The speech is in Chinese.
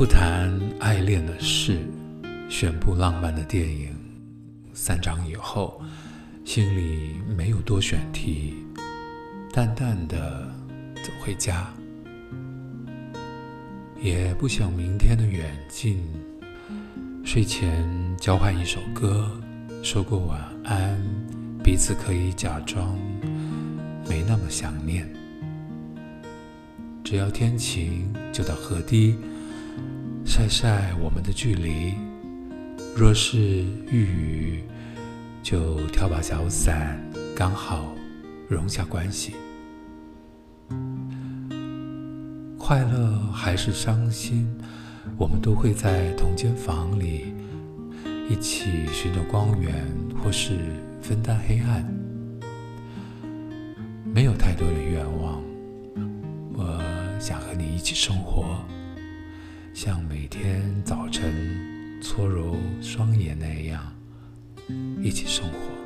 不谈爱恋的事，选部浪漫的电影，散场以后，心里没有多选题，淡淡的走回家，也不想明天的远近。睡前交换一首歌，说过晚安，彼此可以假装没那么想念。只要天晴，就到河堤。晒晒我们的距离，若是遇雨，就挑把小伞，刚好融下关系。快乐还是伤心，我们都会在同间房里，一起寻找光源，或是分担黑暗。没有太多的愿望，我想和你一起生活。像每天早晨搓揉双眼那样，一起生活。